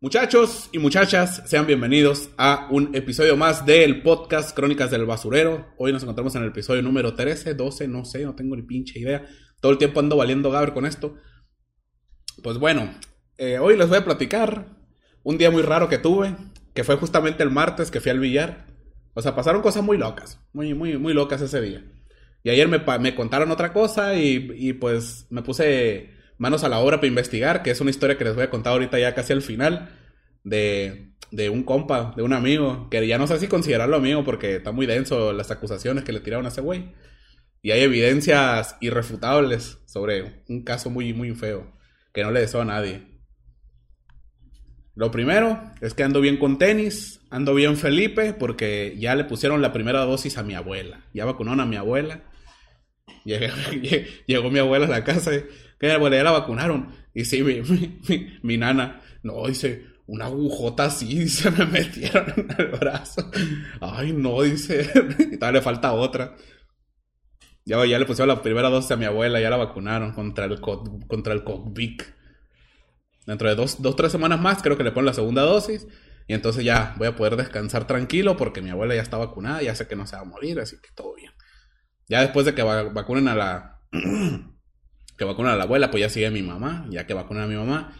Muchachos y muchachas, sean bienvenidos a un episodio más del podcast Crónicas del Basurero. Hoy nos encontramos en el episodio número 13, 12, no sé, no tengo ni pinche idea. Todo el tiempo ando valiendo Gaber con esto. Pues bueno, eh, hoy les voy a platicar un día muy raro que tuve, que fue justamente el martes que fui al billar. O sea, pasaron cosas muy locas, muy, muy, muy locas ese día. Y ayer me, me contaron otra cosa y, y pues me puse manos a la obra para investigar, que es una historia que les voy a contar ahorita ya casi al final, de, de un compa, de un amigo, que ya no sé si considerarlo amigo porque está muy denso las acusaciones que le tiraron a ese güey. Y hay evidencias irrefutables sobre un caso muy, muy feo, que no le deseo a nadie. Lo primero es que ando bien con tenis, ando bien Felipe, porque ya le pusieron la primera dosis a mi abuela. Ya vacunaron a mi abuela. Llegó, mi abuela a la casa que la abuela ya la vacunaron. Mi, mi, mi, nana, no, dice, una agujota así, se me metieron en el brazo. Ay, no, dice, y todavía le falta otra. Ya, ya le pusieron la primera dosis a mi abuela, ya la vacunaron contra el, contra el COVID. Dentro de dos, dos, tres semanas más creo que le ponen la segunda dosis. Y entonces ya voy a poder descansar tranquilo porque mi abuela ya está vacunada, ya sé que no se va a morir, así que todo bien. Ya después de que vacunen a la... que vacunen a la abuela, pues ya sigue mi mamá, ya que vacunan a mi mamá.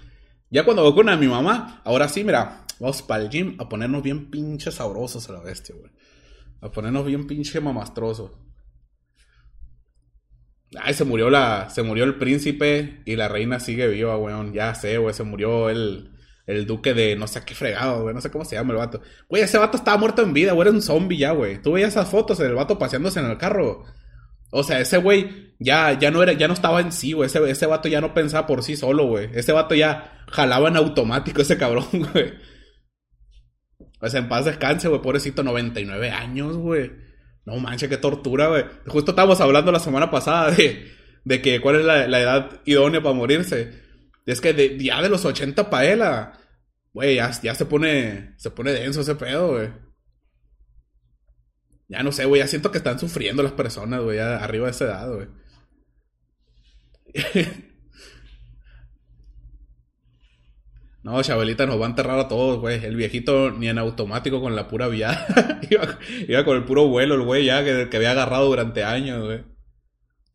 Ya cuando vacunan a mi mamá, ahora sí, mira, vamos para el gym a ponernos bien pinches sabrosos a la bestia, güey. A ponernos bien pinche mamastrosos. Ay, se murió la. Se murió el príncipe y la reina sigue viva, weón. Ya sé, güey. Se murió el. El duque de no sé qué fregado, güey. No sé cómo se llama el vato. Güey, ese vato estaba muerto en vida, güey. Era un zombie ya, güey. Tú veías esas fotos del vato paseándose en el carro. O sea, ese güey ya, ya no era, ya no estaba en sí, güey. Ese, ese vato ya no pensaba por sí solo, güey. Ese vato ya jalaba en automático ese cabrón, güey. O sea, en paz descanse, güey. Pobrecito, 99 años, güey. No manches, qué tortura, güey. Justo estábamos hablando la semana pasada de, de que cuál es la, edad idónea para morirse. Es que de, ya de los 80 para él, güey, ya, ya se pone, se pone denso ese pedo, güey. Ya no sé, güey, ya siento que están sufriendo las personas, güey, arriba de esa edad, güey. no, Chabelita nos va a enterrar a todos, güey. El viejito ni en automático con la pura vía. iba, con el puro vuelo, el güey, ya que, había agarrado durante años, güey.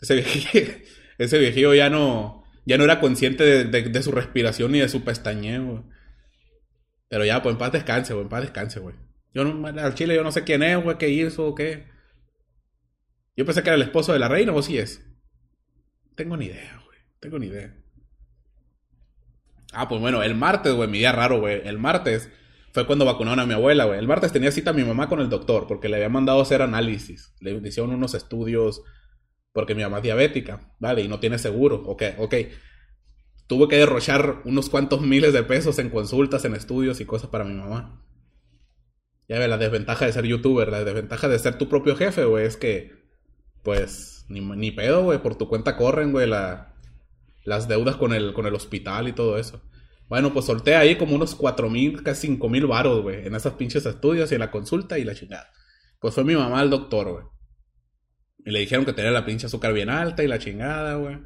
Ese viejillo, ese viejillo ya no, ya no era consciente de, de, su respiración ni de su pestañeo. Pero ya, pues en paz descanse, güey, en paz descanse, güey. Yo no, al chile yo no sé quién es, güey, qué hizo o qué. Yo pensé que era el esposo de la reina, o sí es. Tengo ni idea, güey. Tengo ni idea. Ah, pues bueno, el martes, güey, mi día raro, güey. El martes fue cuando vacunaron a mi abuela, güey. El martes tenía cita a mi mamá con el doctor porque le había mandado hacer análisis. Le hicieron unos estudios porque mi mamá es diabética, ¿vale? Y no tiene seguro. Ok, ok. Tuve que derrochar unos cuantos miles de pesos en consultas, en estudios y cosas para mi mamá. Ya ve, la desventaja de ser youtuber, la desventaja de ser tu propio jefe, güey, es que, pues, ni, ni pedo, güey, por tu cuenta corren, güey, la, las deudas con el, con el hospital y todo eso. Bueno, pues solté ahí como unos cuatro mil, casi cinco mil varos, güey, en esos pinches estudios y en la consulta y la chingada. Pues fue mi mamá al doctor, güey. Y le dijeron que tenía la pinche azúcar bien alta y la chingada, güey.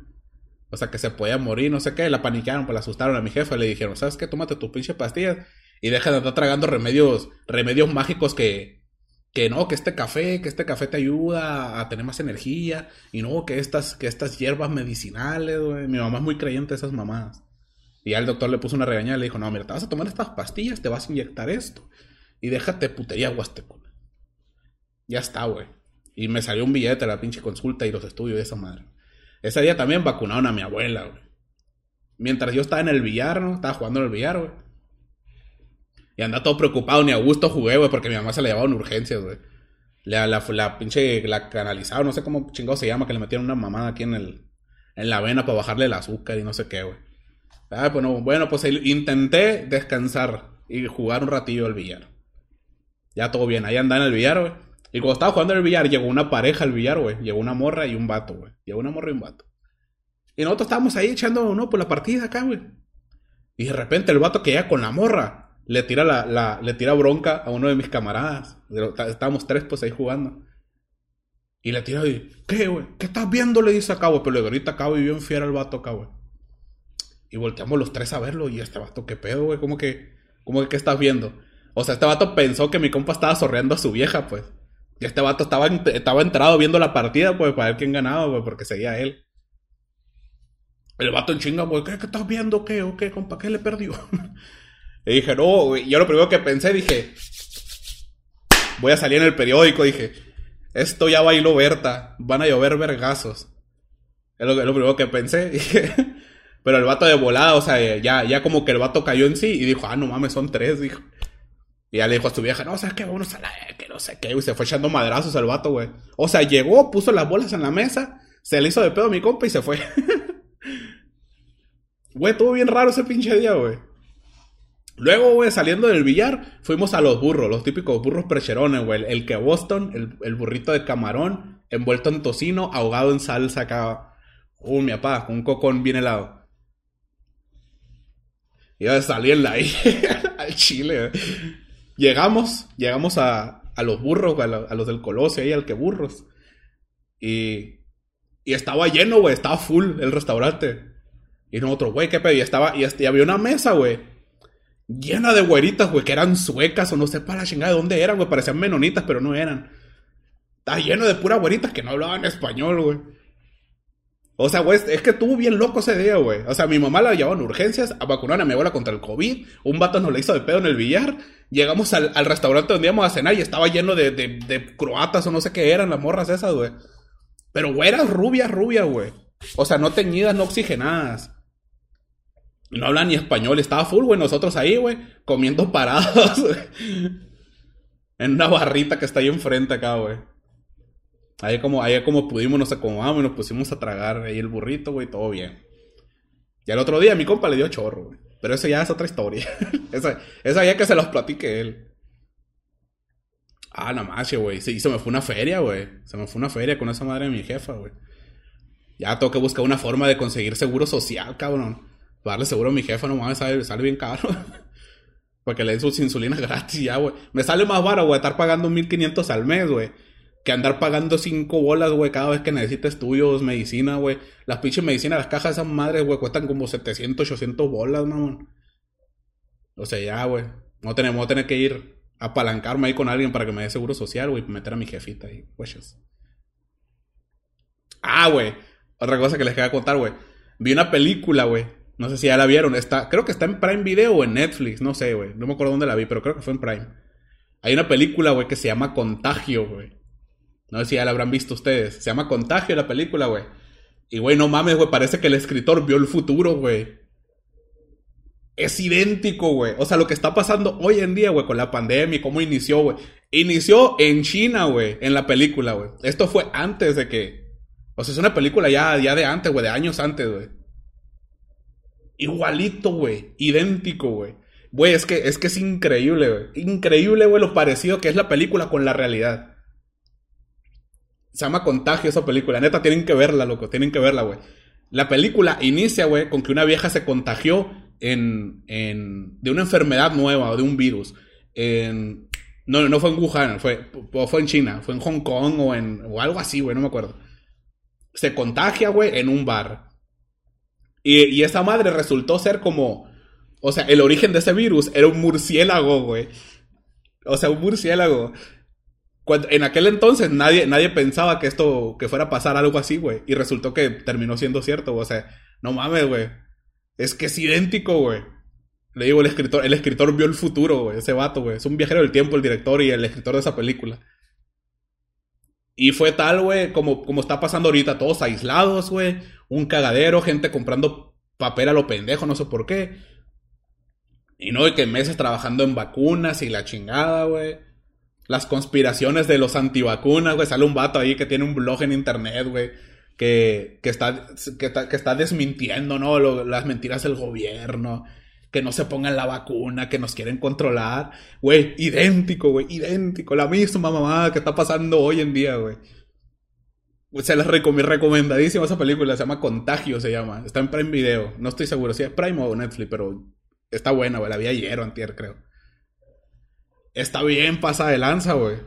O sea, que se podía morir, no sé qué. La paniquearon, pues la asustaron a mi jefe. Le dijeron, ¿sabes qué? Tómate tus pinches pastillas y deja de estar tragando remedios, remedios mágicos que, que no, que este café, que este café te ayuda a tener más energía, y no, que estas, que estas hierbas medicinales, güey. Mi mamá es muy creyente de esas mamadas. Y ya el doctor le puso una regañada y le dijo, no, mira, te vas a tomar estas pastillas, te vas a inyectar esto, y déjate putería huastecuna. Ya está, güey. Y me salió un billete a la pinche consulta y los estudios de esa madre. Ese día también vacunaron a mi abuela, güey. Mientras yo estaba en el billar, ¿no? Estaba jugando en el billar, güey. Y anda todo preocupado, ni a gusto jugué, güey, porque mi mamá se la llevaba en urgencias, güey. La, la, pinche, la canalizaron, no sé cómo chingado se llama, que le metieron una mamada aquí en el, en la vena para bajarle el azúcar y no sé qué, güey. Ah, bueno, bueno, pues intenté descansar y jugar un ratillo al billar. Ya todo bien, ahí anda en el billar, güey. Y cuando estaba jugando en el billar, llegó una pareja al billar, güey. Llegó una morra y un vato, güey. Llegó una morra y un vato. Y nosotros estábamos ahí echando, no, por la partida acá, güey. Y de repente el vato que ya con la morra le tira la, la, le tira bronca a uno de mis camaradas. Estábamos tres pues ahí jugando. Y le tira y, ¿qué, güey? ¿Qué estás viendo? Le dice acá, güey. Pero le ahorita acá, y bien fiera el vato acá, güey. Y volteamos los tres a verlo. Y este vato, ¿qué pedo, güey? Como que, ¿Cómo que qué estás viendo? O sea, este vato pensó que mi compa estaba sorreando a su vieja, pues. Y este vato estaba, estaba entrado viendo la partida, pues, para ver quién ganaba, pues, porque seguía él. El vato en chinga, pues, ¿qué, estás viendo? ¿Qué? ¿O qué, compa? ¿Qué le perdió? y dije, no, güey. Yo lo primero que pensé, dije, voy a salir en el periódico, dije, esto ya bailó Berta, van a llover vergazos. Es lo, lo primero que pensé. Pero el vato de volada, o sea, ya, ya como que el vato cayó en sí y dijo, ah, no mames, son tres, dijo. Y ya le dijo a su vieja, no, o sea, que vamos a la, que no sé qué, y se fue echando madrazos el vato, güey. O sea, llegó, puso las bolas en la mesa, se le hizo de pedo a mi compa y se fue. Güey, estuvo bien raro ese pinche día, güey. Luego, güey, saliendo del billar, fuimos a los burros, los típicos burros precherones, güey. El que Boston, el, el, burrito de camarón, envuelto en tocino, ahogado en salsa acá. Uh, mi papá, un cocón bien helado. Iba a salir ahí al Chile. Llegamos, llegamos a, a los burros, a, los del Colosio, ahí al que burros. Y, y estaba lleno, güey, estaba full el restaurante. Y nosotros, güey, ¿qué pedí? Estaba, y, y había una mesa, güey, llena de güeritas, güey, que eran suecas o no sé para la chingada de dónde eran, güey, parecían menonitas, pero no eran. Estaba lleno de puras güeritas que no hablaban español, güey. O sea, güey, es que estuvo bien loco ese día, güey. O sea, mi mamá la llevó en urgencias a vacunar a mi abuela contra el COVID. Un vato nos le hizo de pedo en el billar. Llegamos al, restaurante donde íbamos a cenar y estaba lleno de, de, de, croatas o no sé qué eran las morras esas, güey. Pero, güey, eran rubias, rubias, güey. O sea, no teñidas, no oxigenadas. No hablan ni español. Estaba full, güey. Nosotros ahí, güey, comiendo parados, En una barrita que está ahí enfrente acá, güey. Ahí como, ahí como pudimos, nos acomodamos y nos pusimos a tragar ahí el burrito, güey, todo bien. Y al otro día mi compa le dio chorro, güey. Pero eso ya es otra historia. esa, esa ya que se los platique él. Ah, nada más, güey. Sí, se me fue una feria, güey. Se me fue una feria con esa madre de mi jefa, güey. Ya tengo que buscar una forma de conseguir seguro social, cabrón. Darle seguro a mi jefa, no mames, sale, sale bien caro. Porque le den sus insulinas gratis ya, güey. Me sale más barato, güey, estar pagando 1500 al mes, güey que andar pagando cinco bolas, güey, cada vez que necesita estudios, medicina, güey. Las pinches medicinas, las cajas de esas madres, güey, cuestan como 700, 800 bolas, mamón. O sea, ya, güey. No tenemos a tener que ir a apalancarme ahí con alguien para que me dé seguro social, güey, meter a mi jefita ahí, güeyes. Ah, güey. Otra cosa que les quería contar, güey. Vi una película, güey. No sé si ya la vieron. Está, creo que está en Prime Video o en Netflix. No sé, güey. No me acuerdo dónde la vi, pero creo que fue en Prime. Hay una película, güey, que se llama Contagio, güey. No sé si ya la habrán visto ustedes. Se llama Contagio la película, güey. Y, güey, no mames, güey. Parece que el escritor vio el futuro, güey. Es idéntico, güey. O sea, lo que está pasando hoy en día, güey, con la pandemia, cómo inició, güey. Inició en China, güey, en la película, güey. Esto fue antes de que. O sea, es una película ya, ya de antes, güey, de años antes, güey. Igualito, güey. Idéntico, güey. Güey, es que, es que es increíble, güey. Increíble, güey, lo parecido que es la película con la realidad. Se llama Contagio esa película. Neta, tienen que verla, loco. Tienen que verla, güey. La película inicia, güey, con que una vieja se contagió en, en, de una enfermedad nueva o de un virus. En, no, no fue en Wuhan, fue, fue en China, fue en Hong Kong o, en, o algo así, güey, no me acuerdo. Se contagia, güey, en un bar. Y, esa madre resultó ser como. O sea, el origen de ese virus era un murciélago, güey. O sea, un murciélago en aquel entonces nadie, nadie pensaba que esto, que fuera a pasar algo así, güey. Y resultó que terminó siendo cierto, O sea, no mames, güey. Es que es idéntico, güey. Le digo, el escritor, el escritor vio el futuro, güey. Ese vato, güey. Es un viajero del tiempo, el director y el escritor de esa película. Y fue tal, güey, como, como está pasando ahorita, todos aislados, güey. Un cagadero, gente comprando papel a lo pendejo, no sé por qué. Y no, de que meses trabajando en vacunas y la chingada, güey las conspiraciones de los antivacunas, güey. Sale un vato ahí que tiene un blog en internet, güey. Que, que, está, que, que está desmintiendo, ¿no? las mentiras del gobierno. Que no se pongan la vacuna, que nos quieren controlar. Güey, idéntico, güey, idéntico. La misma mamá que está pasando hoy en día, güey. Se las recomiendo, recomendadísima esa película. Se llama Contagio, se llama. Está en Prime Video. No estoy seguro si es Prime o Netflix, pero está buena, güey. La vi ayer o antier, creo está bien pasa de lanza, güey.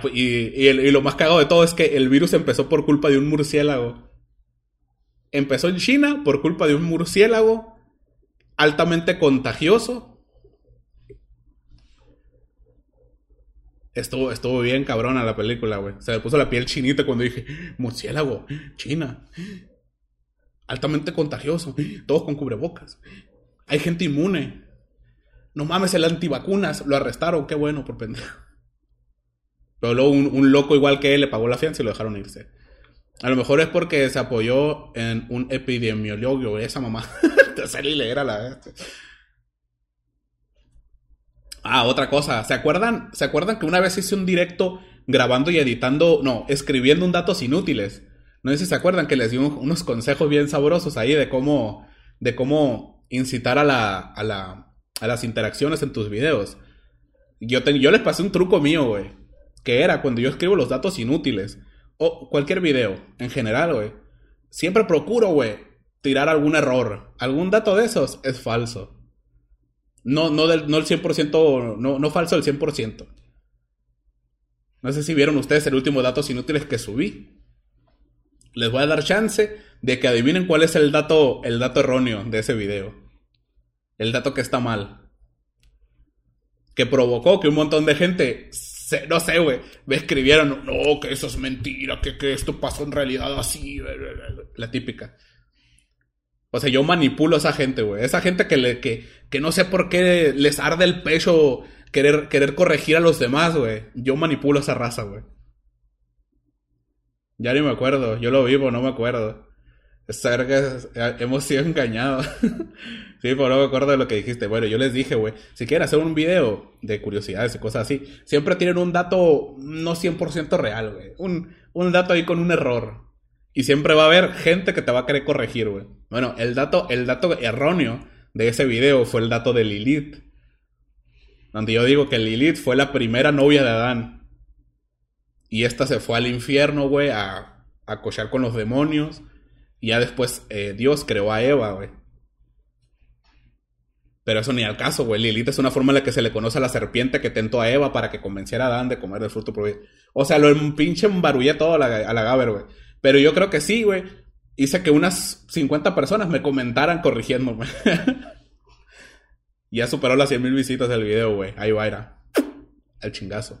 Pues, y, lo más cagado de todo es que el virus empezó por culpa de un murciélago. Empezó en China por culpa de un murciélago. altamente contagioso. Estuvo, estuvo bien cabrona la película, güey. Se me puso la piel chinita cuando dije, murciélago, China. Altamente contagioso. Todos con cubrebocas. Hay gente inmune. No mames, el antivacunas. Lo arrestaron. Qué bueno, por pendejo. Pero luego un, loco igual que él le pagó la fianza y lo dejaron irse. A lo mejor es porque se apoyó en un epidemiólogo, esa mamá. Te y era la... Ah, otra cosa. ¿Se acuerdan? ¿Se acuerdan que una vez hice un directo grabando y editando, no, escribiendo un datos inútiles? No sé si se acuerdan que les di unos consejos bien sabrosos ahí de cómo, de cómo incitar a la, a la, a las interacciones en tus videos. Yo, yo les pasé un truco mío, güey. Que era cuando yo escribo los datos inútiles. O cualquier video, en general, güey. Siempre procuro, güey, tirar algún error. Algún dato de esos es falso. No, no, del, no el 100%, no, no falso el 100%. No sé si vieron ustedes el último datos inútiles que subí. Les voy a dar chance de que adivinen cuál es el dato, el dato erróneo de ese video. El dato que está mal. Que provocó que un montón de gente, no sé, güey, me escribieron, no, que eso es mentira, que, que esto pasó en realidad así. La típica. O sea, yo manipulo a esa gente, güey. Esa gente que, le, que, que no sé por qué les arde el pecho querer, querer corregir a los demás, güey. Yo manipulo esa raza, güey. Ya ni me acuerdo. Yo lo vivo, no me acuerdo. Es que hemos sido engañados. sí, pero no me acuerdo de lo que dijiste. Bueno, yo les dije, güey, si quieren hacer un video de curiosidades y cosas así, siempre tienen un dato no 100% real, güey. Un, un dato ahí con un error. Y siempre va a haber gente que te va a querer corregir, güey. Bueno, el dato, el dato erróneo de ese video fue el dato de Lilith. Donde yo digo que Lilith fue la primera novia de Adán. Y esta se fue al infierno, güey, a, a cochar con los demonios. Y ya después eh, Dios creó a Eva, güey. Pero eso ni al caso, güey. Lilith es una forma en la que se le conoce a la serpiente que tentó a Eva para que convenciera a Adán de comer el fruto prohibido. O sea, lo pinche embarullé todo a la, a la Gaber, güey. Pero yo creo que sí, güey. Hice que unas 50 personas me comentaran corrigiéndome. ya superó las 100 mil visitas del video, güey. Ahí va, era. El chingazo.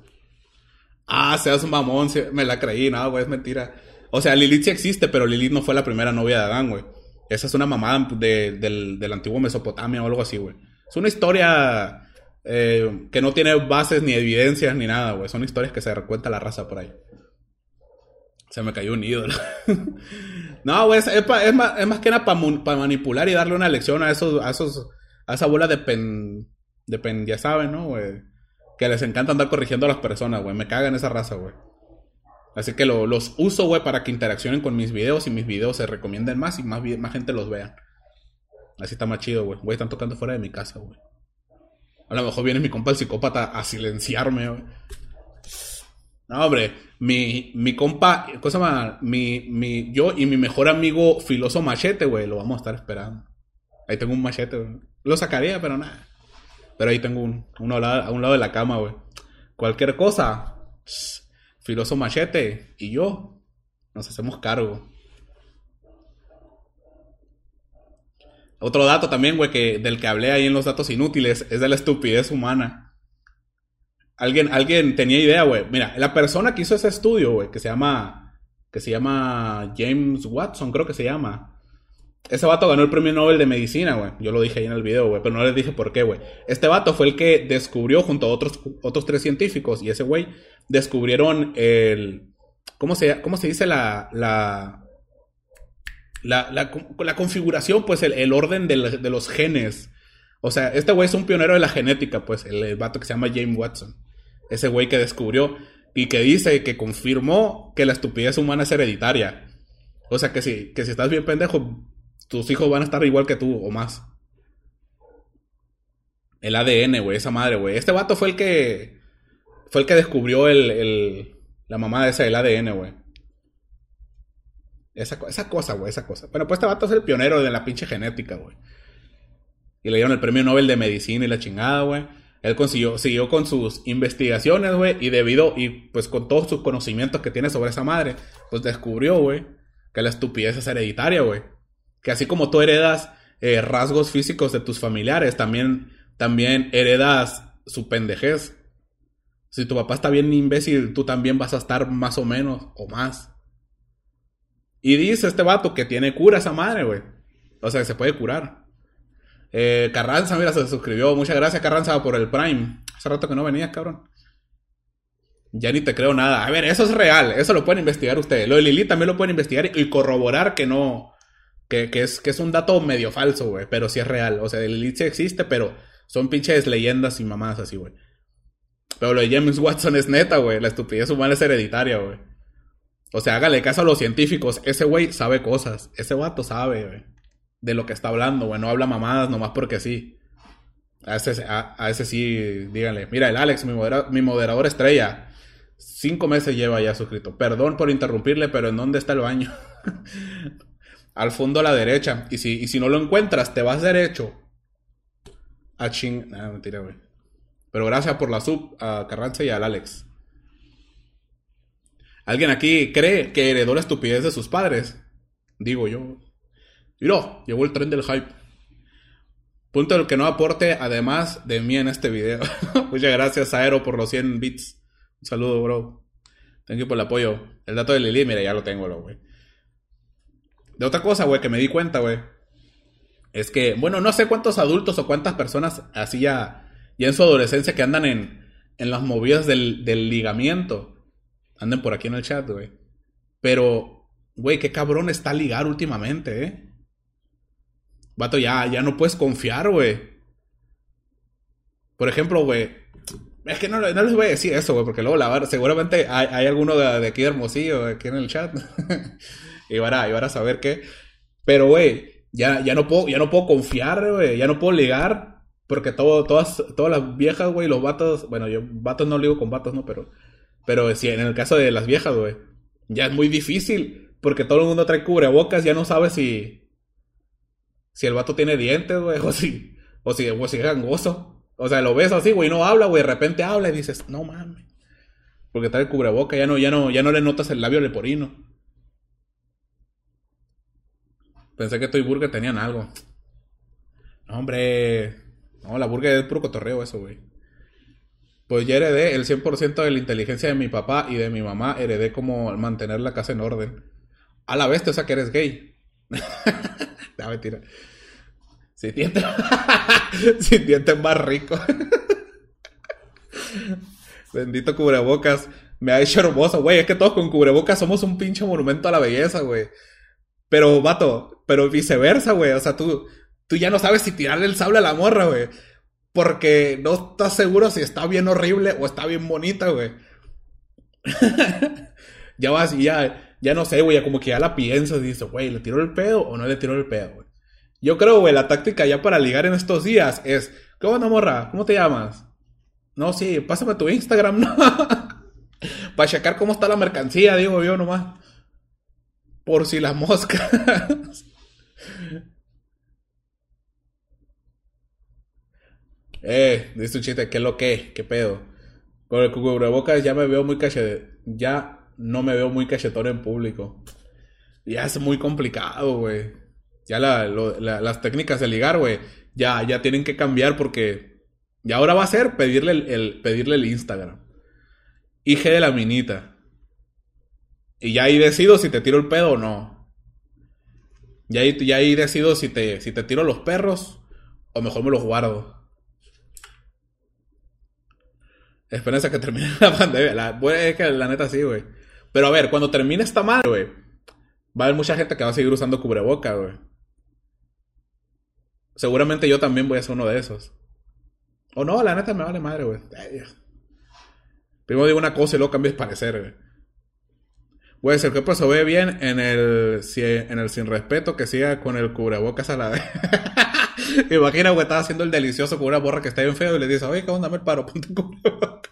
Ah, seas un mamón. Me la creí. Nada, güey, es mentira. O sea, Lilith sí existe, pero Lilith no fue la primera novia de Adán, güey. Esa es una mamada del, del, antiguo Mesopotamia o algo así, güey. Es una historia eh, que no tiene bases ni evidencias ni nada, güey. Son historias que se recuenta la raza por ahí. Se me cayó un ídolo. no, güey, es, más, que nada para manipular y darle una lección a esos, a esos, a esa bola de pen, de pen, ya saben, ¿no, güey? Que les encanta andar corrigiendo a las personas, güey. Me cagan esa raza, güey. Así que los uso, güey, para que interaccionen con mis videos y mis videos se recomienden más y más, más gente los vea. Así está más chido, güey. Güey, están tocando fuera de mi casa, güey. A lo mejor viene mi compa el psicópata a silenciarme, güey. No, hombre, mi, mi compa, cosa más, mi, mi, yo y mi mejor amigo filoso machete, güey, lo vamos a estar esperando. Ahí tengo un machete, güey. Lo sacaría, pero nada. Pero ahí tengo un, uno a un lado de la cama, güey. Cualquier cosa, filoso machete y yo nos hacemos cargo. Otro dato también, güey, que del que hablé ahí en los datos inútiles es de la estupidez humana. Alguien, alguien tenía idea, güey. Mira, la persona que hizo ese estudio, güey, que se llama. Que se llama James Watson, creo que se llama. Ese vato ganó el premio Nobel de Medicina, güey. Yo lo dije ahí en el video, güey, pero no les dije por qué, güey. Este vato fue el que descubrió junto a otros, otros tres científicos y ese güey descubrieron el... ¿Cómo se, cómo se dice la... la la, la, configuración, pues el, el orden de, de, los genes. O sea, este güey es un pionero de la genética, pues el vato que se llama James Watson. Ese güey que descubrió y que dice que confirmó que la estupidez humana es hereditaria. O sea que si, que si estás bien pendejo, tus hijos van a estar igual que tú o más. El ADN, güey, esa madre, güey. Este vato fue el que. Fue el que descubrió el. la mamá esa del ADN, güey. Esa, esa cosa, güey, esa cosa. Bueno, pues este vato es el pionero de la pinche genética, güey. Y le dieron el premio Nobel de Medicina y la chingada, güey. Él consiguió, siguió con sus investigaciones, güey, y debido, y pues con todos sus conocimientos que tiene sobre esa madre, pues descubrió, güey, que la estupidez es hereditaria, güey. Que así como tú heredas eh, rasgos físicos de tus familiares, también, también heredas su pendejez. Si tu papá está bien imbécil, tú también vas a estar más o menos, o más. Y dice este vato que tiene cura esa madre, güey. O sea, que se puede curar. Eh, Carranza, mira, se suscribió. Muchas gracias, Carranza, por el Prime. Hace rato que no venías, cabrón. Ya ni te creo nada. A ver, eso es real. Eso lo pueden investigar ustedes. Lo de Lili también lo pueden investigar y corroborar que no. Que, es, que es un dato medio falso, güey. Pero sí es real. O sea, Lili sí existe, pero son pinches leyendas y mamadas así, güey. Pero lo de James Watson es neta, güey. La estupidez humana es hereditaria, güey. O sea, hágale caso a los científicos. Ese güey sabe cosas. Ese vato sabe, güey. De lo que está hablando, güey. No habla mamadas nomás porque sí. A ese, a, ese sí, díganle. Mira, el Alex, mi, mi moderador estrella. Cinco meses lleva ya suscrito. Perdón por interrumpirle, pero ¿en dónde está el baño? Al fondo a la derecha. Y si, y si no lo encuentras, te vas derecho. A ching. Ah, mentira, güey. Pero gracias por la sub a Carranza y al Alex. ¿Alguien aquí cree que heredó la estupidez de sus padres? Digo yo. Mira, llegó el tren del hype. Punto del que no aporte además de mí en este video. Muchas gracias, Aero, por los 100 bits. Un saludo, bro. Thank you por el apoyo. El dato de Lili, mira, ya lo tengo, güey. De otra cosa, güey, que me di cuenta, güey. Es que, bueno, no sé cuántos adultos o cuántas personas así ya, ya en su adolescencia que andan en, en las movidas del, del ligamiento anden por aquí en el chat, güey. Pero, güey, qué cabrón está ligar últimamente, ¿eh? Vato, ya, ya no puedes confiar, güey. Por ejemplo, güey. Es que no, no, les voy a decir eso, güey, porque luego la seguramente hay, hay alguno de, aquí de Hermosillo, aquí en el chat. y van a, y a saber qué. Pero, güey, ya, ya, no puedo, ya no puedo confiar, güey. Ya no puedo ligar. Porque todo, todas, todas las viejas, güey, los vatos. Bueno, yo vatos no ligo con vatos, ¿no? Pero pero si en el caso de las viejas, güey, ya es muy difícil. Porque todo el mundo trae cubrebocas, ya no sabe si. Si el vato tiene dientes, güey, o si. O si, o si es gangoso. O sea, lo ves así, güey, no habla, güey, de repente habla y dices, no mames. Porque trae el cubreboca, ya no, ya no, ya no le notas el labio leporino. Pensé que y Burger tenían algo. No, hombre. No, la Burger es puro cotorreo eso, güey. Pues ya heredé el 100% de la inteligencia de mi papá y de mi mamá. Heredé como mantener la casa en orden. A la vez, o sea que eres gay. mentira. Si dientes... si dientes más rico. Bendito cubrebocas. Me ha hecho hermoso, güey. Es que todos con cubrebocas somos un pinche monumento a la belleza, güey. Pero, vato, pero viceversa, güey. O sea, tú, tú ya no sabes si tirarle el sable a la morra, güey. Porque no estás seguro si está bien horrible o está bien bonita, güey. ya vas y ya, ya no sé, güey, como que ya la piensas y dices, güey, ¿le tiró el pedo o no le tiró el pedo, güey? Yo creo, güey, la táctica ya para ligar en estos días es, ¿qué onda, morra? ¿Cómo te llamas? No, sí, pásame tu Instagram, ¿no? para checar cómo está la mercancía, digo yo nomás. Por si las moscas. Eh, dice un chiste, ¿qué lo que? ¿Qué pedo? Con el cubrebocas ya me veo muy cachetón. Ya no me veo muy cachetón en público. Ya es muy complicado, güey. Ya las técnicas de ligar, güey, ya, ya tienen que cambiar porque. Y ahora va a ser pedirle el, pedirle el Instagram. IG de la minita. Y ya ahí decido si te tiro el pedo o no. Ya ahí, ya ahí decido si te, si te tiro los perros o mejor me los guardo. Esperanza que termine la pandemia. Es que la neta sí, güey. Pero a ver, cuando termine esta madre, güey, va a haber mucha gente que va a seguir usando cubreboca, güey. Seguramente yo también voy a ser uno de esos. O no, la neta me vale madre, güey. Primero digo una cosa y luego cambies parecer, güey. Puede ser que pues se ve bien en el, en el sin respeto que siga con el cubrebocas a la vez. Imagina, güey, estaba haciendo el delicioso con una borra que está bien feo y le dice, oye, ¿qué onda? Me paro, ponte cubrebocas.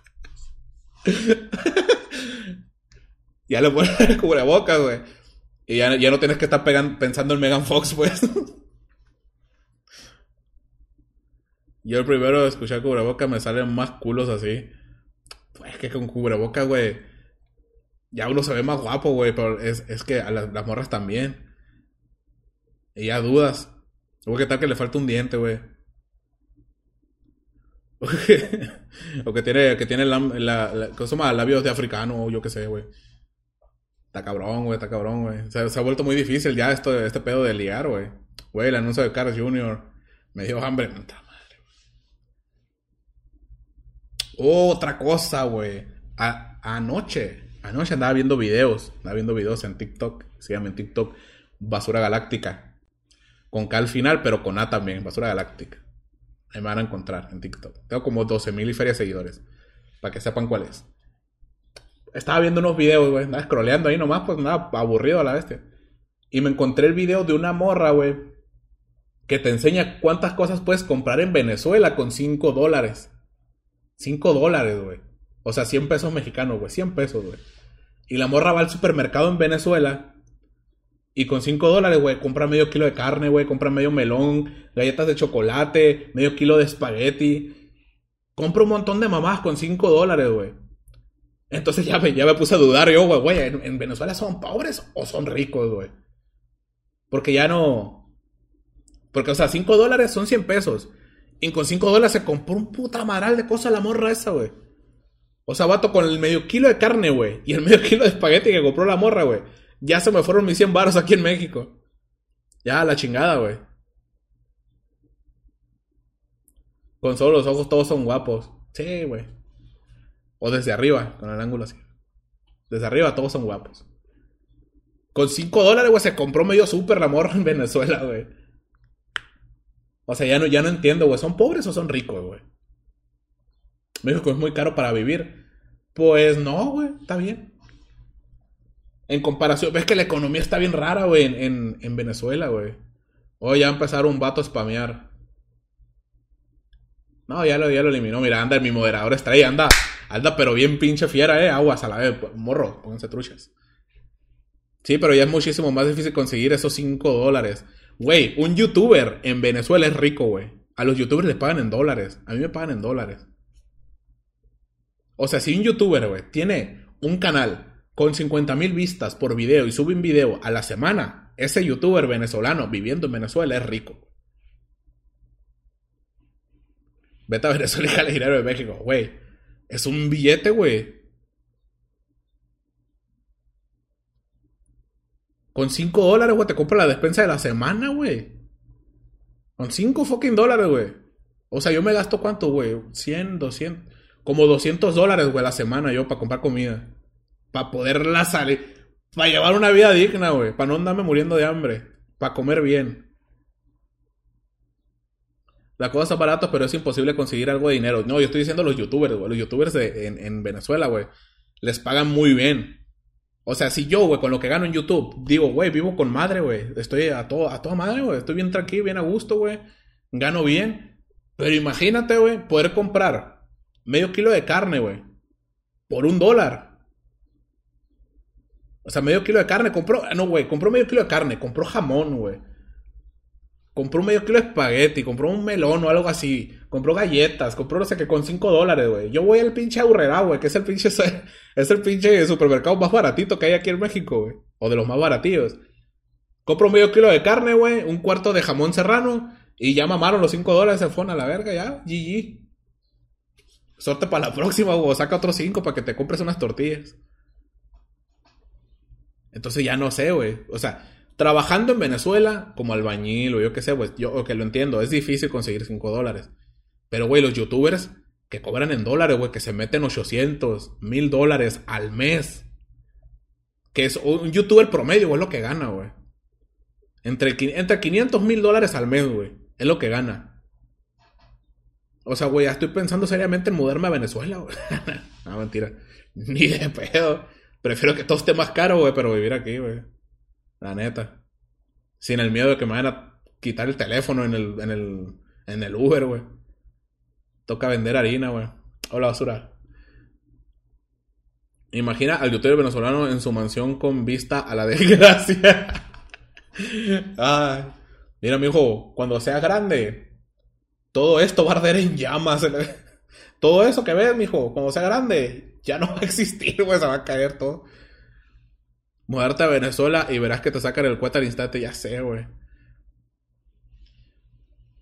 ya le pones el cubrebocas, güey. Y ya, ya, no tienes que estar pensando en Megan Fox, pues. Yo el primero de escuchar cubrebocas me salen más culos así. Pues que con cubrebocas, güey. Ya uno se ve más guapo, güey. Pero es, es que a las morras también. Y ya dudas. O qué tal que le falta un diente, güey. o que tiene, que tiene la, la, ¿cómo se llama? labios de africano, o yo qué sé, güey. Está cabrón, güey, está cabrón, güey. Se, ha vuelto muy difícil ya esto, este pedo de ligar, güey. Güey, el anuncio de Carlos Jr. me dio hambre. Madre, Otra cosa, güey. Anoche, anoche andaba viendo videos. Andaba viendo videos en TikTok. Llama en TikTok Basura Galáctica. Con K al final, pero con A también, Basura Galáctica. Ahí me van a encontrar en TikTok. Tengo como 12 mil y feria seguidores. Para que sepan cuál es estaba viendo unos videos, güey, andaba scrolleando ahí nomás, pues nada, aburrido a la bestia. Y me encontré el video de una morra, güey, que te enseña cuántas cosas puedes comprar en Venezuela con 5 dólares. 5 dólares, güey. O sea, 100 pesos mexicanos, güey, 100 pesos, güey. Y la morra va al supermercado en Venezuela y con 5 dólares, güey, compra medio kilo de carne, güey, compra medio melón, galletas de chocolate, medio kilo de espagueti. Compra un montón de mamás con 5 dólares, güey. Entonces ya me, ya me puse a dudar yo, güey, güey, ¿en, Venezuela son pobres o son ricos, güey? Porque ya no... Porque, o sea, 5 dólares son 100 pesos. Y con 5 dólares se compró un puta maral de cosas la morra esa, güey. O sea, vato con el medio kilo de carne, güey. Y el medio kilo de espagueti que compró la morra, güey. Ya se me fueron mis 100 baros aquí en México. Ya, la chingada, güey. Con solo los ojos todos son guapos. Sí, güey. O desde arriba, con el ángulo así. Desde arriba todos son guapos. Con 5 dólares, güey, se compró medio súper la morra en Venezuela, güey. O sea, ya no, ya no entiendo, güey. ¿Son pobres o son ricos, güey? México es muy caro para vivir. Pues no, güey, está bien. En comparación, ves que la economía está bien rara, güey, en, en, Venezuela, güey. O ya empezaron un vato a spamear. No, ya lo, ya lo eliminó. Mira, anda, mi moderador ahí, anda. Anda, pero bien pinche fiera, eh. Aguas a la vez. Morro, pónganse truchas. Sí, pero ya es muchísimo más difícil conseguir esos 5 dólares. Güey, un youtuber en Venezuela es rico, güey. A los youtubers les pagan en dólares. A mí me pagan en dólares. O sea, si un youtuber, güey, tiene un canal con 50 mil vistas por video y sube un video a la semana, ese youtuber venezolano viviendo en Venezuela es rico. Vete a Venezuela y dinero de México, güey. Es un billete, güey. Con 5 dólares, güey, te compra la despensa de la semana, güey. Con 5 fucking dólares, güey. O sea, yo me gasto cuánto, güey? 100, 200. Como 200 dólares, güey, la semana yo para comprar comida. Para poderla salir. Para llevar una vida digna, güey. Para no andarme muriendo de hambre. Para comer bien. La cosa está barata, pero es imposible conseguir algo de dinero. No, yo estoy diciendo los youtubers, güey. Los youtubers en, Venezuela, güey. Les pagan muy bien. O sea, si yo, güey, con lo que gano en YouTube, digo, güey, vivo con madre, güey. Estoy a, todo, a toda madre, güey. Estoy bien tranquilo, bien a gusto, güey. Gano bien. Pero imagínate, güey, poder comprar medio kilo de carne, güey. Por un dólar. O sea, medio kilo de carne. Compró, no, güey, compró medio kilo de carne. Compró jamón, güey compró medio kilo de espagueti, compró un melón o algo así, compró galletas, compró no sé qué con 5 dólares, güey. Yo voy al pinche Aurrera, güey, que es el pinche, es el pinche supermercado más baratito que hay aquí en México, güey. O de los más baratillos. Compro medio kilo de carne, güey, un cuarto de jamón serrano y ya mamaron los 5 dólares, se fueron a la verga, ya, GG. Sorte para la próxima, güey, saca otros 5 para que te compres unas tortillas. Entonces ya no sé, güey. O sea, Trabajando en Venezuela como albañil o yo qué sé, pues yo que lo entiendo, es difícil conseguir 5 dólares. Pero, güey, los youtubers que cobran en dólares, güey, que se meten 800, 1000 dólares al mes. Que es un youtuber promedio, güey, es lo que gana, güey. Entre, entre 500 mil dólares al mes, güey. Es lo que gana. O sea, güey, ya estoy pensando seriamente en mudarme a Venezuela, güey. no, mentira. Ni de pedo. Prefiero que todo esté más caro, güey, pero vivir aquí, güey. La neta. Sin el miedo de que me vayan a quitar el teléfono en el, en el, en el Uber, güey. Toca vender harina, güey. Hola, basura. Imagina al youtuber venezolano en su mansión con vista a la desgracia. Ay. Mira, mi hijo, cuando seas grande, todo esto va a arder en llamas. Todo eso que ves, mijo, cuando sea grande, ya no va a existir, güey, se va a caer todo. Mudarte a Venezuela y verás que te sacan el cuenta al instante, ya sé, güey.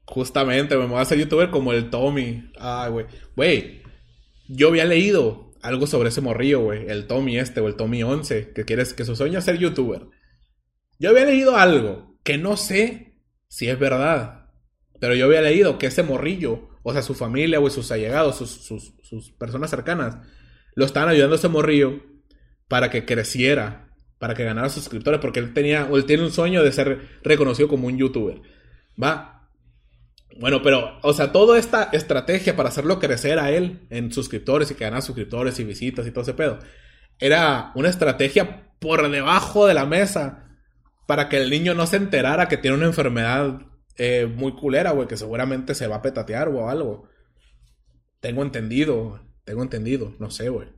Justamente, me voy a hacer youtuber como el Tommy. Ay, güey. Güey, yo había leído algo sobre ese morrillo, güey. El Tommy este o el Tommy 11, que quieres que su sueño es ser youtuber. Yo había leído algo que no sé si es verdad. Pero yo había leído que ese morrillo, o sea, su familia, o sus allegados, sus, sus, sus personas cercanas, lo estaban ayudando a ese morrillo para que creciera, para que ganara suscriptores, porque él tenía, él tiene un sueño de ser reconocido como un youtuber. Va. Bueno, pero, o sea, toda esta estrategia para hacerlo crecer a él en suscriptores y que ganara suscriptores y visitas y todo ese pedo, era una estrategia por debajo de la mesa para que el niño no se enterara que tiene una enfermedad eh, muy culera, güey, que seguramente se va a petatear o algo. Tengo entendido, tengo entendido, no sé, güey.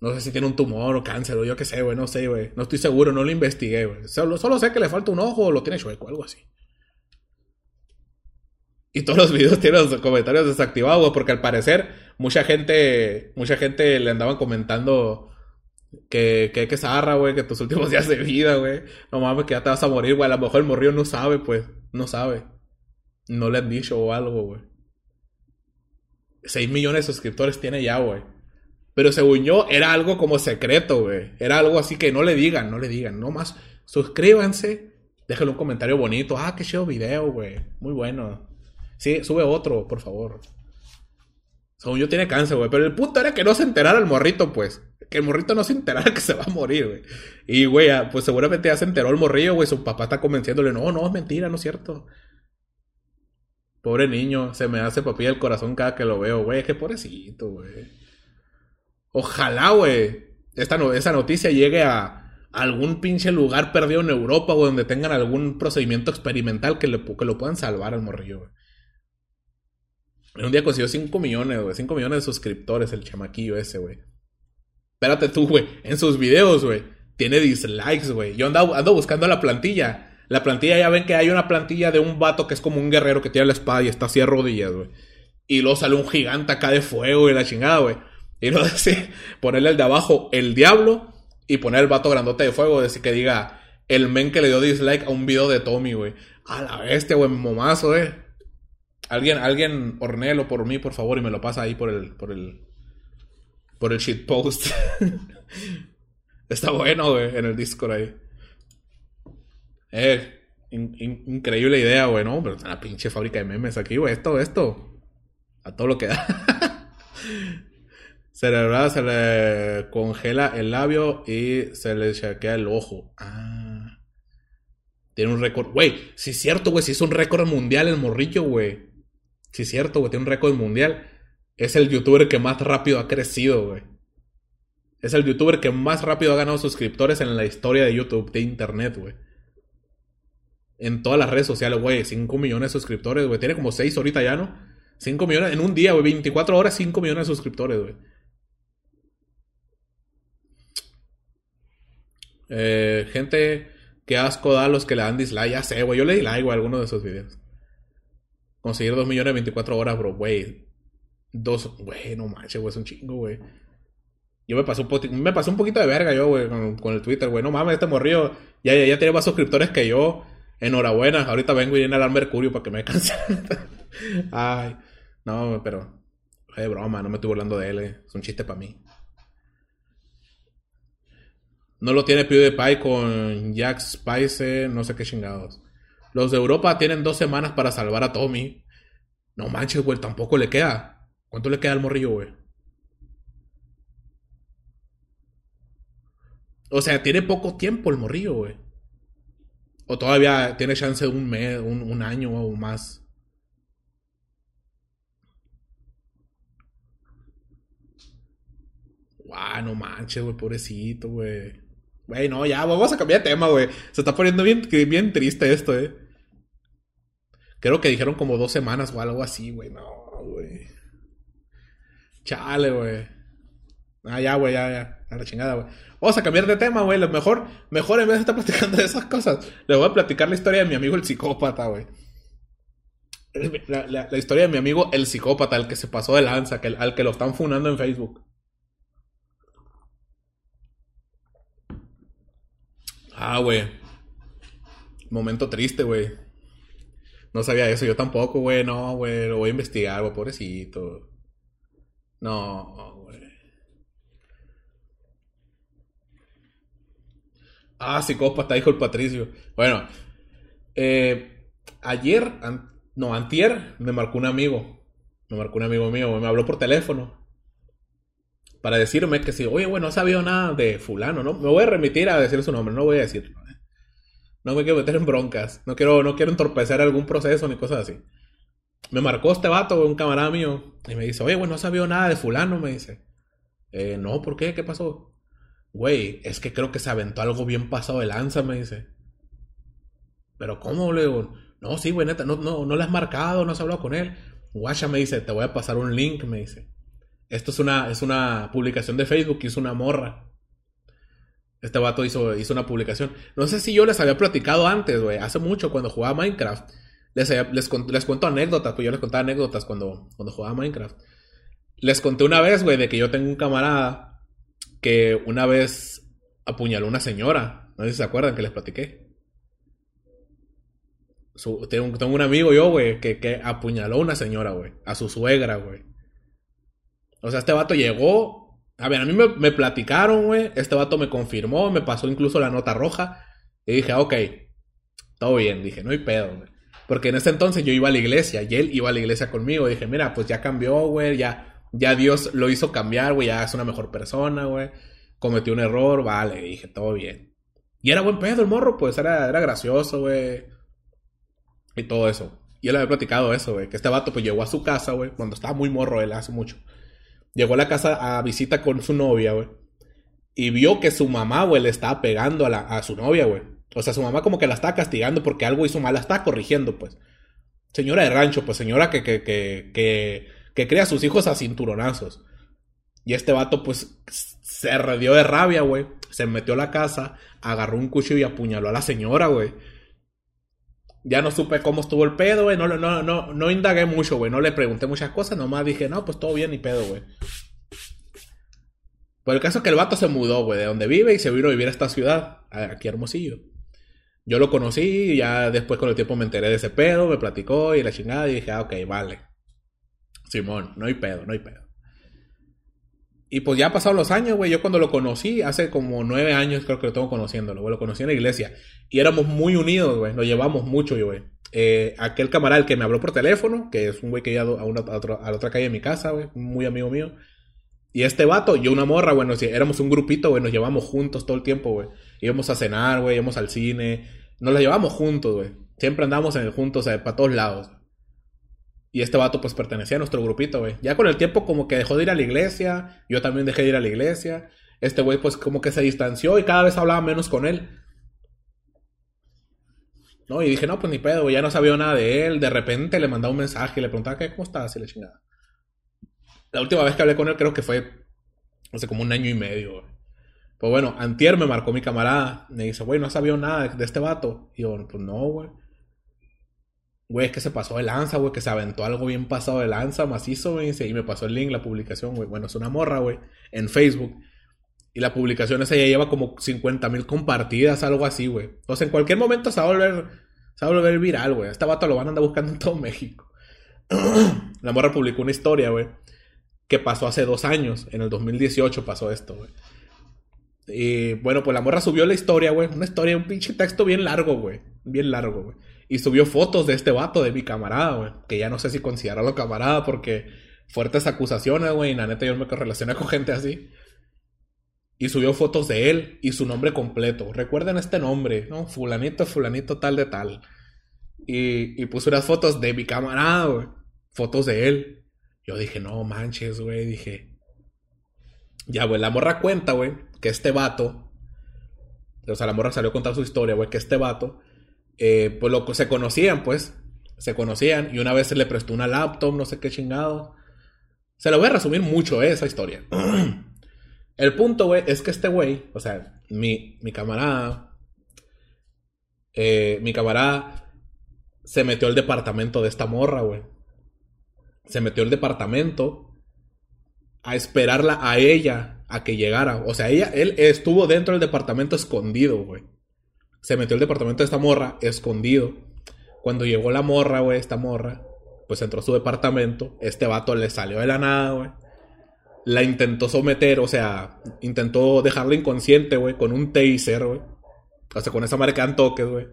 No sé si tiene un tumor o cáncer o yo qué sé, güey. No sé, güey. No estoy seguro, no lo investigué, güey. Solo, solo, sé que le falta un ojo o lo tiene chueco, algo así. Y todos los videos tienen los comentarios desactivados, güey, porque al parecer mucha gente, mucha gente le andaban comentando que, que, que zarra, güey, que tus últimos días de vida, güey. No mames, que ya te vas a morir, güey. A lo mejor el morrillo no sabe, pues. No sabe. No le han dicho o algo, güey. 6 millones de suscriptores tiene ya, güey. Pero según yo, era algo como secreto, güey. Era algo así que no le digan, no le digan. No más, suscríbanse. Déjenle un comentario bonito. Ah, qué chido video, güey. Muy bueno. Sí, sube otro, por favor. Según yo tiene cáncer, güey. Pero el punto era que no se enterara el morrito, pues. Que el morrito no se enterara que se va a morir, güey. Y, güey, pues seguramente ya se enteró el morrillo, güey. Su papá está convenciéndole, no, no, es mentira, no es cierto. Pobre niño, se me hace papilla el corazón cada que lo veo, güey. Qué pobrecito, güey. Ojalá, güey, esta esa noticia llegue a algún pinche lugar perdido en Europa, güey, donde tengan algún procedimiento experimental que, le, que lo puedan salvar al morrillo, güey. En un día consiguió 5 millones, güey. 5 millones de suscriptores el chamaquillo ese, güey. Espérate tú, güey. En sus videos, güey. Tiene dislikes, güey. Yo ando, ando buscando la plantilla. La plantilla, ya ven que hay una plantilla de un vato que es como un guerrero que tiene la espada y está así a rodillas, güey. Y luego sale un gigante acá de fuego y la chingada, güey. Y no decir, ponerle el de abajo el diablo y poner el vato grandote de fuego, decir que diga el men que le dio dislike a un video de Tommy, güey. A la bestia, güey, momazo, eh. Alguien, alguien hornelo por mí, por favor, y me lo pasa ahí por el, por el, por el shitpost. Está bueno, güey, en el Discord ahí. Eh, increíble idea, güey, ¿no? Pero una pinche fábrica de memes aquí, güey. Esto, esto. A todo lo que da. Cerebral se le congela el labio y se le chequea el ojo. Ah. Tiene un récord. Güey, si es cierto, güey, si es un récord mundial el morrillo, güey. Si es cierto, güey, tiene un récord mundial. Es el youtuber que más rápido ha crecido, güey. Es el youtuber que más rápido ha ganado suscriptores en la historia de YouTube, de internet, güey. En todas las redes sociales, güey. 5 millones de suscriptores, güey. Tiene como 6 ahorita ya, ¿no? 5 millones en un día, güey. 24 horas, 5 millones de suscriptores, güey. Eh, gente, qué asco da a los que le dan dislike. Ya sé, güey. Yo le di like, a alguno de esos videos. Conseguir 2 millones en 24 horas, bro, güey. Dos, güey, no manches, güey, es un chingo, güey. Yo me pasó, un poquito de verga yo, güey, con, el Twitter, güey. No mames, este morrillo ya, ya, ya tiene más suscriptores que yo. Enhorabuena, ahorita vengo y viene a dar Mercurio para que me cancelen. Ay, no, pero... Es broma, no me estoy burlando de él, eh. es un chiste para mí. No lo tiene PewDiePie con Jack Spice, no sé qué chingados. Los de Europa tienen dos semanas para salvar a Tommy. No manches, güey, tampoco le queda. ¿Cuánto le queda al morrillo, güey? O sea, tiene poco tiempo el morrillo, güey. O todavía tiene chance de un mes, un, un año o más. Guau, no manches, güey, pobrecito, güey. Güey, no, ya, vamos a cambiar de tema, güey. Se está poniendo bien, bien triste esto, eh. Creo que dijeron como dos semanas o algo así, güey. No, güey. Chale, güey. Ah, ya, güey, ya, ya. A la chingada, güey. Vamos a cambiar de tema, güey. Lo mejor, mejor en vez de estar platicando de esas cosas, le voy a platicar la historia de mi amigo el psicópata, güey. La, historia de mi amigo el psicópata, el que se pasó de lanza, que, al que lo están funando en Facebook. Ah, güey. Momento triste, güey. No sabía eso, yo tampoco, güey, no, güey, lo voy a investigar, güey, pobrecito. No, güey. Ah, psicópata, dijo el Patricio. Bueno, eh, ayer, no, antier, me marcó un amigo. Me marcó un amigo mío, me habló por teléfono. Para decirme que si, oye, güey, no sabía nada de fulano, ¿no? Me voy a remitir a decir su nombre, no voy a decirlo. ¿eh? No me quiero meter en broncas. No quiero, no quiero entorpecer algún proceso ni cosas así. Me marcó este vato, un camarada mío, y me dice, oye, güey, no sabía nada de fulano, me dice. Eh, no, ¿por qué? ¿Qué pasó? Güey, es que creo que se aventó algo bien pasado de lanza, me dice. Pero ¿cómo, le? No, sí, güey, neta, no, no, no le has marcado, no has hablado con él. Guacha me dice, te voy a pasar un link, me dice. Esto es una, es una publicación de Facebook que hizo una morra. Este vato hizo, hizo una publicación. No sé si yo les había platicado antes, güey. Hace mucho, cuando jugaba Minecraft. Les, les, cuento anécdotas, pues yo les contaba anécdotas cuando, cuando jugaba Minecraft. Les conté una vez, güey, de que yo tengo un camarada que una vez apuñaló una señora. No sé si se acuerdan que les platiqué. tengo, tengo, un amigo yo, güey, que, que apuñaló a una señora, güey. A su suegra, güey. O sea, este vato llegó. A ver, a mí me, platicaron, güey. Este vato me confirmó, me pasó incluso la nota roja. Y dije, ok, todo bien. Dije, no hay pedo, güey. Porque en ese entonces yo iba a la iglesia y él iba a la iglesia conmigo. dije, mira, pues ya cambió, güey. Ya, ya Dios lo hizo cambiar, güey. Ya es una mejor persona, güey. Cometió un error, vale. dije, todo bien. Y era buen pedo el morro, pues era, era gracioso, güey. Y todo eso. Y él había platicado eso, güey. Que este vato pues llegó a su casa, güey. Cuando estaba muy morro él, hace mucho. Llegó a la casa a visita con su novia, güey. Y vio que su mamá, güey, le estaba pegando a, la, a su novia, güey. O sea, su mamá como que la estaba castigando porque algo hizo mal, la estaba corrigiendo, pues. Señora de rancho, pues señora que, que, que, que, que crea a sus hijos a cinturonazos. Y este vato, pues, se redió de rabia, güey. Se metió a la casa, agarró un cuchillo y apuñaló a la señora, güey. Ya no supe cómo estuvo el pedo, güey. No, no, no, no indagué mucho, güey. No le pregunté muchas cosas. Nomás dije, no, pues todo bien y pedo, güey. Por el caso es que el vato se mudó, güey, de donde vive y se vino a vivir a esta ciudad, aquí Hermosillo. Yo lo conocí y ya después con el tiempo me enteré de ese pedo, me platicó y la chingada y dije, ah, ok, vale. Simón, no hay pedo, no hay pedo. Y pues ya pasaron los años, güey. Yo cuando lo conocí, hace como nueve años creo que lo tengo conociéndolo, güey. Lo conocí en la iglesia. Y éramos muy unidos, güey. Nos llevamos mucho, güey. Eh, aquel camarada que me habló por teléfono, que es un güey que iba a, una, a, la otra calle de mi casa, güey. Muy amigo mío. Y este vato, yo una morra, güey. Éramos un grupito, güey. Nos llevamos juntos todo el tiempo, güey. Íbamos a cenar, güey. Íbamos al cine. Nos la llevamos juntos, güey. Siempre andamos en el juntos, o sea, para todos lados. Y este vato pues pertenecía a nuestro grupito, güey. Ya con el tiempo como que dejó de ir a la iglesia, yo también dejé de ir a la iglesia. Este güey pues como que se distanció y cada vez hablaba menos con él. No, y dije, no, pues ni pedo, ya no sabía nada de él. De repente le mandaba un mensaje y le preguntaba, ¿qué? ¿Cómo estás? Y le chingada. La última vez que hablé con él creo que fue hace como un año y medio, güey. Pues bueno, antier me marcó mi camarada. Me dice, güey, no sabía nada de este vato. Y yo, pues no, güey. Güey, es que se pasó de lanza, güey, que se aventó algo bien pasado de lanza, macizo, güey. Y me pasó el link, la publicación, güey. Bueno, es una morra, güey, en Facebook. Y la publicación esa ya lleva como 50 mil compartidas, algo así, güey. O sea, en cualquier momento se va a volver, se va a volver viral, güey. Este vato lo van a andar buscando en todo México. la morra publicó una historia, güey, que pasó hace dos años. En el 2018 pasó esto, güey. Y bueno, pues la morra subió la historia, güey. Una historia, un pinche texto bien largo, güey. Bien largo, güey. Y subió fotos de este vato, de mi camarada, güey. Que ya no sé si considerarlo camarada porque fuertes acusaciones, güey. Y la neta yo me relacioné con gente así. Y subió fotos de él y su nombre completo. Recuerden este nombre, ¿no? Fulanito, fulanito, tal de tal. Y, y puso unas fotos de mi camarada, güey. Fotos de él. Yo dije, no manches, güey. Dije. Ya, güey, la morra cuenta, güey, que este vato. O sea, la morra salió a contar su historia, güey, que este vato eh, pues lo, se conocían, pues. Se conocían y una vez se le prestó una laptop, no sé qué chingado. Se lo voy a resumir mucho, eh, esa historia. El punto, güey, es que este güey, o sea, mi, mi camarada, eh, mi camarada se metió al departamento de esta morra, güey. Se metió al departamento a esperarla a ella a que llegara. O sea, ella, él estuvo dentro del departamento escondido, güey se metió al departamento de esta morra escondido Cuando llegó la morra, güey, esta morra, pues entró a su departamento. Este vato le salió de la nada, güey. La intentó someter, o sea, intentó dejarla inconsciente, güey, con un taser, güey. O sea, con esa marca en toques, güey.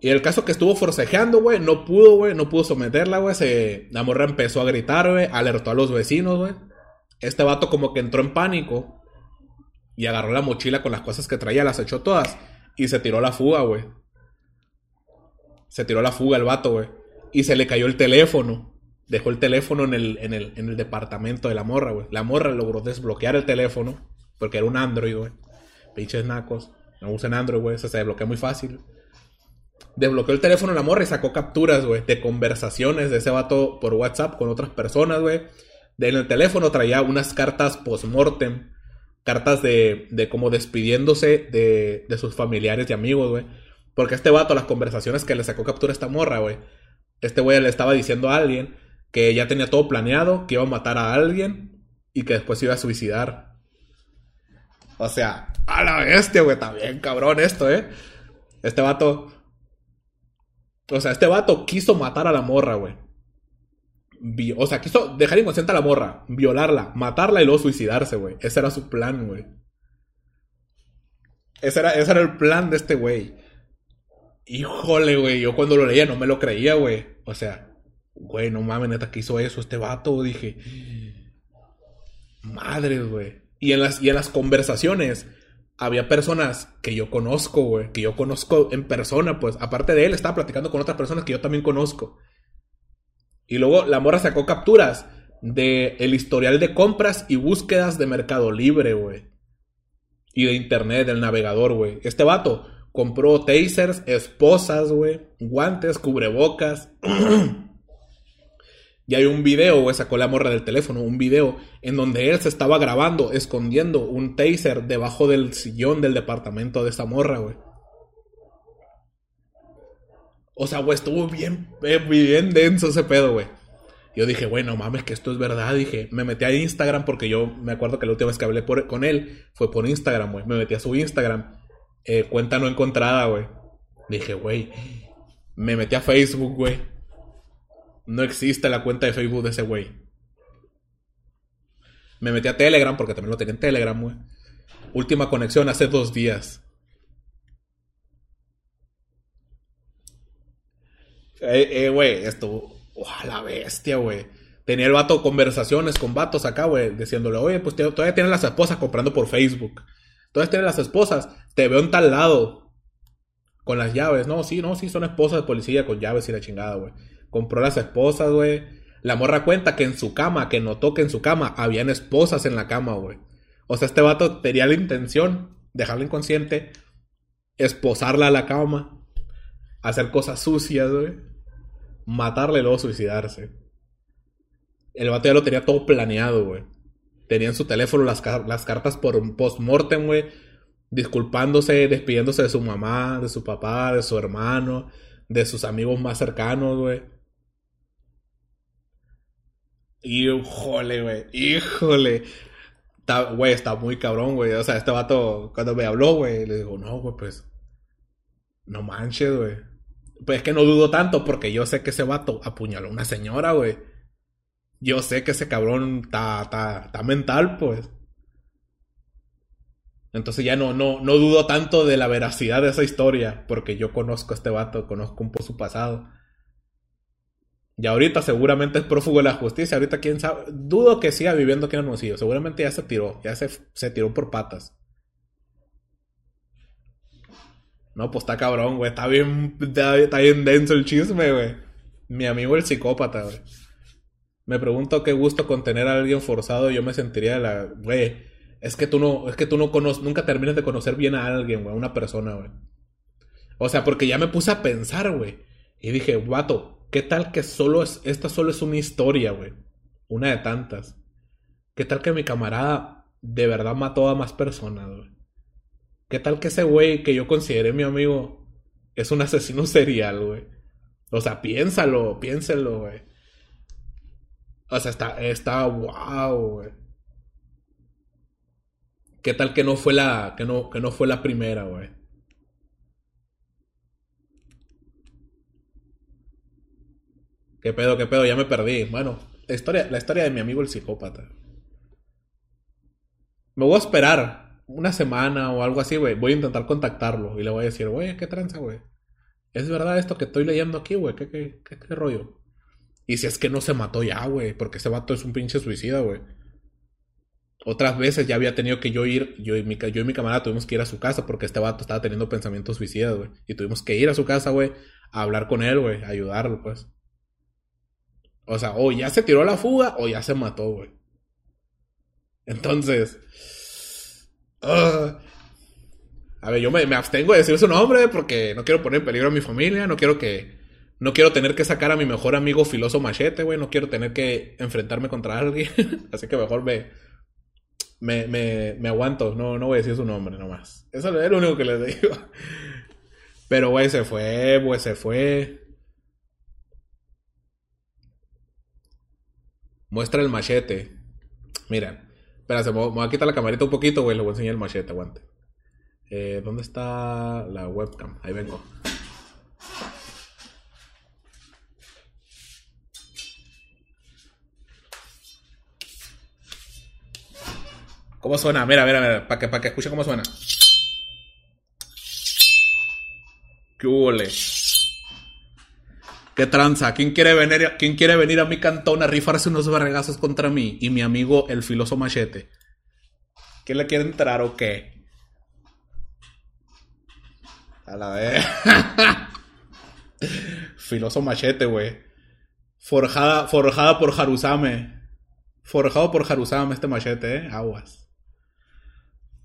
Y el caso que estuvo forcejeando, güey, no pudo, güey, no pudo someterla, güey. La morra empezó a gritar, güey, alertó a los vecinos, güey. Este vato como que entró en pánico y agarró la mochila con las cosas que traía, las echó todas y se tiró la fuga, güey. Se tiró la fuga el vato, güey. Y se le cayó el teléfono. Dejó el teléfono en el, en el, en el departamento de la morra, güey. La morra logró desbloquear el teléfono porque era un Android, güey. Pinches nacos. No usen Android, güey. Se desbloquea muy fácil desbloqueó el teléfono la morra y sacó capturas, güey, de conversaciones de ese vato por WhatsApp con otras personas, güey. En el teléfono traía unas cartas post-mortem, cartas de, de como despidiéndose de, de sus familiares y amigos, güey. Porque este vato, las conversaciones que le sacó captura a esta morra, güey, este güey le estaba diciendo a alguien que ya tenía todo planeado, que iba a matar a alguien y que después iba a suicidar. O sea, a la bestia, güey, también cabrón esto, ¿eh? Este vato o sea, este vato quiso matar a la morra, güey. O sea, quiso dejar inconsciente a la morra, violarla, matarla y luego suicidarse, güey. Ese era su plan, güey. Ese era, ese era el plan de este güey. Híjole, güey. Yo cuando lo leía no me lo creía, güey. O sea, güey, no mames, neta, que hizo eso este vato. Dije, madre, güey. Y en las, y en las conversaciones había personas que yo conozco, güey, que yo conozco en persona, pues aparte de él, estaba platicando con otras personas que yo también conozco. Y luego la morra sacó capturas de el historial de compras y búsquedas de Mercado Libre, güey. Y de internet, del navegador, güey. Este vato compró tasers, esposas, güey, guantes, cubrebocas. Y hay un video, güey, sacó la morra del teléfono, un video en donde él se estaba grabando, escondiendo un taser debajo del sillón del departamento de esa morra, güey. O sea, güey, estuvo bien, eh, bien denso ese pedo, güey. Yo dije, bueno, mames, que esto es verdad. Dije, me metí a Instagram porque yo me acuerdo que la última vez que hablé con él fue por Instagram, güey. Me metí a su Instagram. Eh, cuenta no encontrada, güey. Dije, güey. Me metí a Facebook, güey no existe la cuenta de Facebook de ese güey. Me metí a Telegram porque también lo tenía en Telegram, güey. Última conexión hace dos días. Eh, eh, esto. Oh, la bestia, güey. Tenía el vato conversaciones con vatos acá, güey, diciéndole, oye, pues todavía tienen las esposas comprando por Facebook. Todavía tienen las esposas. Te veo en tal lado. Con las llaves. No, sí, no, sí, son esposas de policía con llaves y la chingada, güey compró las esposas, güey. La morra cuenta que en su cama, que notó que en su cama habían esposas en la cama, güey. O sea, este vato tenía la intención, dejarla inconsciente, esposarla a la cama, hacer cosas sucias, güey. Matarle y luego suicidarse. El vato ya lo tenía todo planeado, güey. Tenía en su teléfono las, cartas por post-mortem, güey. Disculpándose, despidiéndose de su mamá, de su papá, de su hermano, de sus amigos más cercanos, güey. Híjole, güey. Híjole. güey, está muy cabrón, güey. O sea, este vato, cuando me habló, güey, le digo, no, güey, pues. No manches, güey. Pues es que no dudo tanto porque yo sé que ese vato apuñaló a una señora, güey. Yo sé que ese cabrón está, está, está mental, pues. Entonces ya no, no, no dudo tanto de la veracidad de esa historia, porque yo conozco a este vato, conozco un poco su pasado. Y ahorita seguramente es prófugo de la justicia. Ahorita quién sabe. Dudo que siga viviendo aquí en Hermosillo. Seguramente ya se tiró. Ya se, se tiró por patas. No, pues está cabrón, güey. Está bien, está, bien denso el chisme, güey. Mi amigo el psicópata, güey. Me pregunto qué gusto con tener a alguien forzado. Yo me sentiría de la. Güey. Es que tú no. Es que tú no conoces. Nunca terminas de conocer bien a alguien, güey. A una persona, güey. O sea, porque ya me puse a pensar, güey. Y dije, guato, ¿Qué tal que solo es, esta solo es una historia, güey? Una de tantas. ¿Qué tal que mi camarada de verdad mató a más personas, güey? ¿Qué tal que ese güey que yo consideré mi amigo es un asesino serial, güey? O sea, piénsalo, piénselo, güey. O sea, está, está wow, güey. ¿Qué tal que no fue la, que no, que no fue la primera, güey? ¿Qué pedo, qué pedo? Ya me perdí. Bueno, historia, la historia de mi amigo el psicópata. Me voy a esperar una semana o algo así, güey. Voy a intentar contactarlo y le voy a decir, güey, ¿qué tranza, güey? ¿Es verdad esto que estoy leyendo aquí, güey? ¿Qué, qué, qué, rollo? Y si es que no se mató ya, güey, porque ese vato es un pinche suicida, güey. Otras veces ya había tenido que yo ir, yo y mi, yo y mi camarada tuvimos que ir a su casa porque este vato estaba teniendo pensamientos suicidas, güey. Y tuvimos que ir a su casa, güey, a hablar con él, güey, a ayudarlo, pues. O sea, o ya se tiró la fuga o ya se mató, güey. Entonces... ah, a ver, yo me, abstengo de decir su nombre porque no quiero poner en peligro a mi familia, no quiero que... No quiero tener que sacar a mi mejor amigo filoso machete, güey. No quiero tener que enfrentarme contra alguien. Así que mejor me, me, me, me aguanto. No, no voy a decir su nombre nomás. Eso es lo único que les digo. Pero, güey, se fue, güey, se fue. Muestra el machete. Mira. Espera, se me voy a quitar la camarita un poquito, güey. Le voy a enseñar el machete, aguante. Eh, ¿Dónde está la webcam? Ahí vengo. ¿Cómo suena? Mira, mira, mira. Para que, para que escuche cómo suena. ¿Qué huele? ¿Qué tranza? ¿Quién quiere, venir, ¿Quién quiere venir a mi cantón a rifarse unos vergazos contra mí y mi amigo el filoso machete? ¿Quién le quiere entrar o qué? A la vez. filoso machete, güey. Forjada, forjada por Harusame. Forjado por Harusame este machete, eh. Aguas.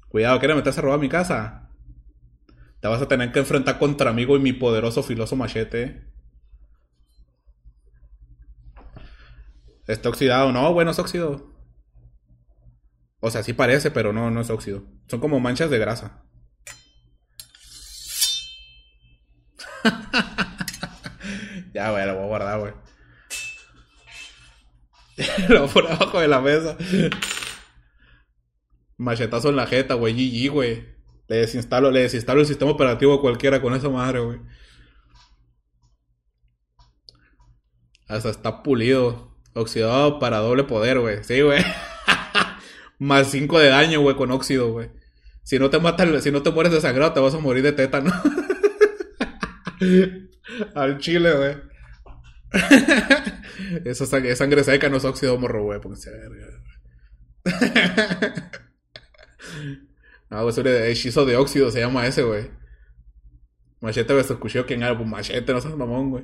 Cuidado, ¿quieres meterse a robar mi casa? Te vas a tener que enfrentar contra amigo y mi poderoso filoso machete. Está oxidado, no, bueno, es óxido. O sea, sí parece, pero no, no es óxido. Son como manchas de grasa. ya, güey, lo voy a guardar, güey. lo voy por abajo de la mesa. Machetazo en la jeta, güey. GG, güey. Le desinstalo, le desinstalo el sistema operativo a cualquiera con esa madre, güey. Hasta está pulido. Oxidado para doble poder, güey. Sí, güey. Más 5 de daño, güey, con óxido, güey. Si no te mata, el- si no te mueres de sangrado, te vas a morir de tétano. Al chile, güey. Esa sang- es sangre seca, no es óxido morro, güey. Porque se verga. No, güey, un hechizo de óxido, se llama ese, güey. Machete versus cuchillo, ¿quién era? Pues machete, no seas mamón, güey.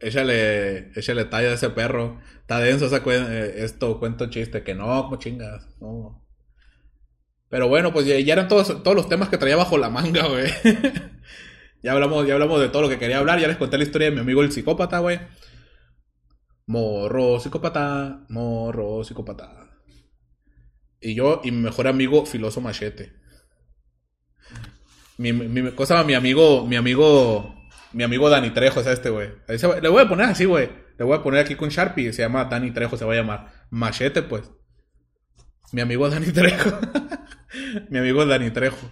Échale, échale talla a ese perro. Está denso esa eh, esto, cuento chiste. Que no, como chingas. No. Pero bueno, pues ya, ya eran todos, todos los temas que traía bajo la manga, güey. ya hablamos, ya hablamos de todo lo que quería hablar. Ya les conté la historia de mi amigo el psicópata, güey. Morro, psicópata, morro, psicópata. Y yo y mi mejor amigo, Filoso Machete. Mi, mi, cosa, mi amigo, mi amigo, mi amigo Dani Trejo es este, güey. Le voy a poner así, güey. Le voy a poner aquí con Sharpie. Se llama Dani Trejo, se va a llamar. Machete, pues. Mi amigo Dani Trejo. mi amigo Dani Trejo.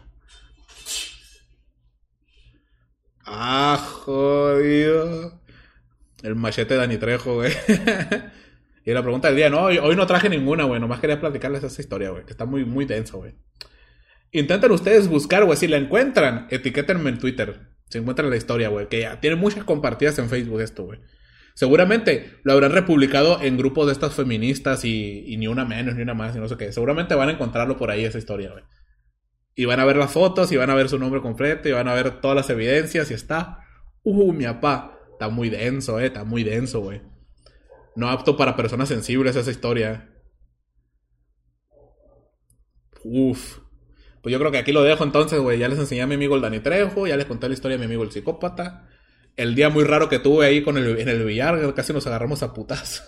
Ah, jodido. El machete Dani Trejo, güey. y la pregunta del día, no, hoy, no traje ninguna, güey. Nomás quería platicarles esa historia, güey. Que está muy, muy denso, güey. Intenten ustedes buscar, güey. Si la encuentran, etiquétenme en Twitter. Si encuentran la historia, güey. Que ya tiene muchas compartidas en Facebook esto, güey. Seguramente lo habrán republicado en grupos de estas feministas y, y ni una menos, ni una más, y no sé qué. Seguramente van a encontrarlo por ahí esa historia, güey. Y van a ver las fotos, y van a ver su nombre completo, y van a ver todas las evidencias, y está. Uh, mi papá. Está muy denso, eh. Está muy denso, güey. No apto para personas sensibles esa historia. Uf. Pues yo creo que aquí lo dejo entonces, güey. Ya les enseñé a mi amigo el Dani Trejo, ya les conté la historia de mi amigo el psicópata. El día muy raro que tuve ahí con el, en el billar, casi nos agarramos a putazo.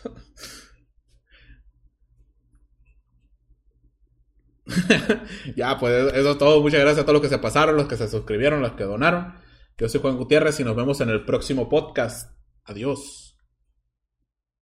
ya, pues eso es todo. Muchas gracias a todos los que se pasaron, los que se suscribieron, los que donaron. Yo soy Juan Gutiérrez y nos vemos en el próximo podcast. Adiós.